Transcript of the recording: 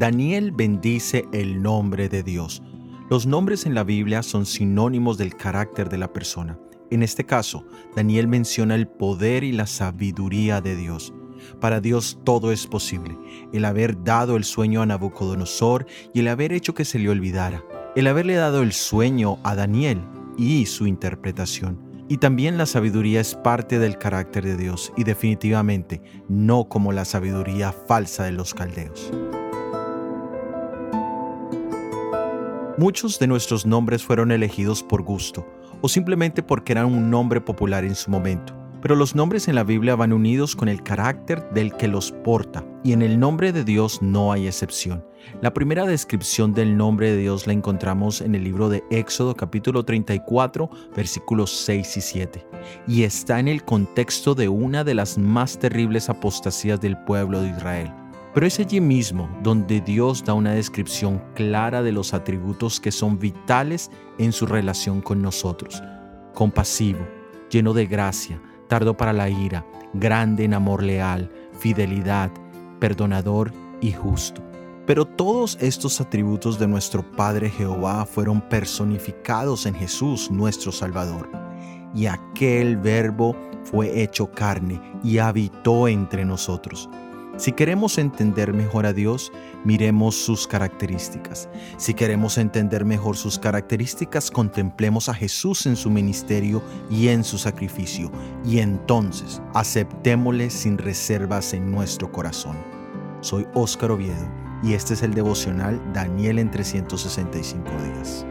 Daniel bendice el nombre de Dios. Los nombres en la Biblia son sinónimos del carácter de la persona. En este caso, Daniel menciona el poder y la sabiduría de Dios. Para Dios todo es posible. El haber dado el sueño a Nabucodonosor y el haber hecho que se le olvidara. El haberle dado el sueño a Daniel y su interpretación. Y también la sabiduría es parte del carácter de Dios y definitivamente no como la sabiduría falsa de los caldeos. Muchos de nuestros nombres fueron elegidos por gusto o simplemente porque eran un nombre popular en su momento. Pero los nombres en la Biblia van unidos con el carácter del que los porta, y en el nombre de Dios no hay excepción. La primera descripción del nombre de Dios la encontramos en el libro de Éxodo capítulo 34 versículos 6 y 7, y está en el contexto de una de las más terribles apostasías del pueblo de Israel. Pero es allí mismo donde Dios da una descripción clara de los atributos que son vitales en su relación con nosotros. Compasivo, lleno de gracia, tardo para la ira, grande en amor leal, fidelidad, perdonador y justo. Pero todos estos atributos de nuestro Padre Jehová fueron personificados en Jesús, nuestro Salvador. Y aquel verbo fue hecho carne y habitó entre nosotros. Si queremos entender mejor a Dios, miremos sus características. Si queremos entender mejor sus características, contemplemos a Jesús en su ministerio y en su sacrificio, y entonces aceptémosle sin reservas en nuestro corazón. Soy Óscar Oviedo y este es el devocional Daniel en 365 días.